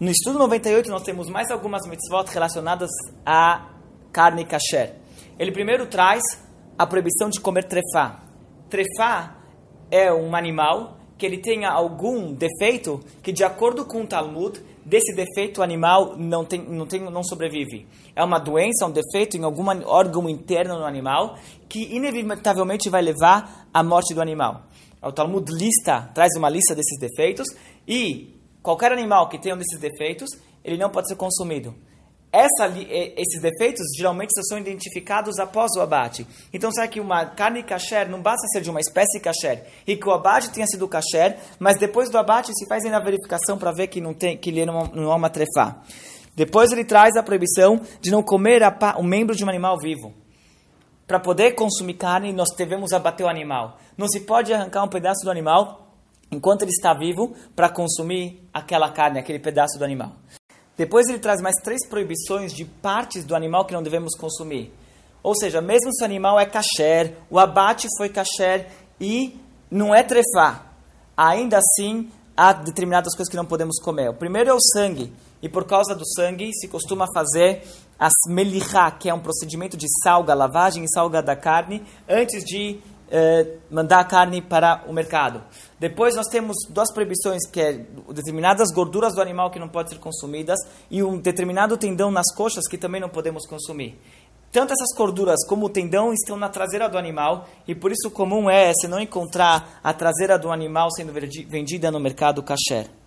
No estudo 98 nós temos mais algumas mitzvot relacionadas à carne kasher. Ele primeiro traz a proibição de comer trefá. Trefá é um animal que ele tenha algum defeito que, de acordo com o Talmud, desse defeito o animal não, tem, não, tem, não sobrevive. É uma doença, um defeito em algum órgão interno no animal que inevitavelmente vai levar à morte do animal. O Talmud lista, traz uma lista desses defeitos e qualquer animal que tenha um desses defeitos, ele não pode ser consumido. Essa, esses defeitos geralmente são identificados após o abate. Então, será que uma carne kasher não basta ser de uma espécie kasher e que o abate tenha sido kasher, mas depois do abate se faz a verificação para ver que, não tem, que ele não, não é uma trefá. Depois ele traz a proibição de não comer um membro de um animal vivo. Para poder consumir carne, nós devemos abater o animal. Não se pode arrancar um pedaço do animal enquanto ele está vivo para consumir aquela carne, aquele pedaço do animal. Depois ele traz mais três proibições de partes do animal que não devemos consumir. Ou seja, mesmo se o animal é kasher, o abate foi kasher e não é trefá, ainda assim há determinadas coisas que não podemos comer. O primeiro é o sangue, e por causa do sangue se costuma fazer as melihá, que é um procedimento de salga, lavagem e salga da carne, antes de eh, mandar a carne para o mercado. Depois nós temos duas proibições, que é determinadas gorduras do animal que não podem ser consumidas e um determinado tendão nas coxas que também não podemos consumir. Tanto essas gorduras como o tendão estão na traseira do animal e por isso comum é você não encontrar a traseira do animal sendo vendida no mercado kasher.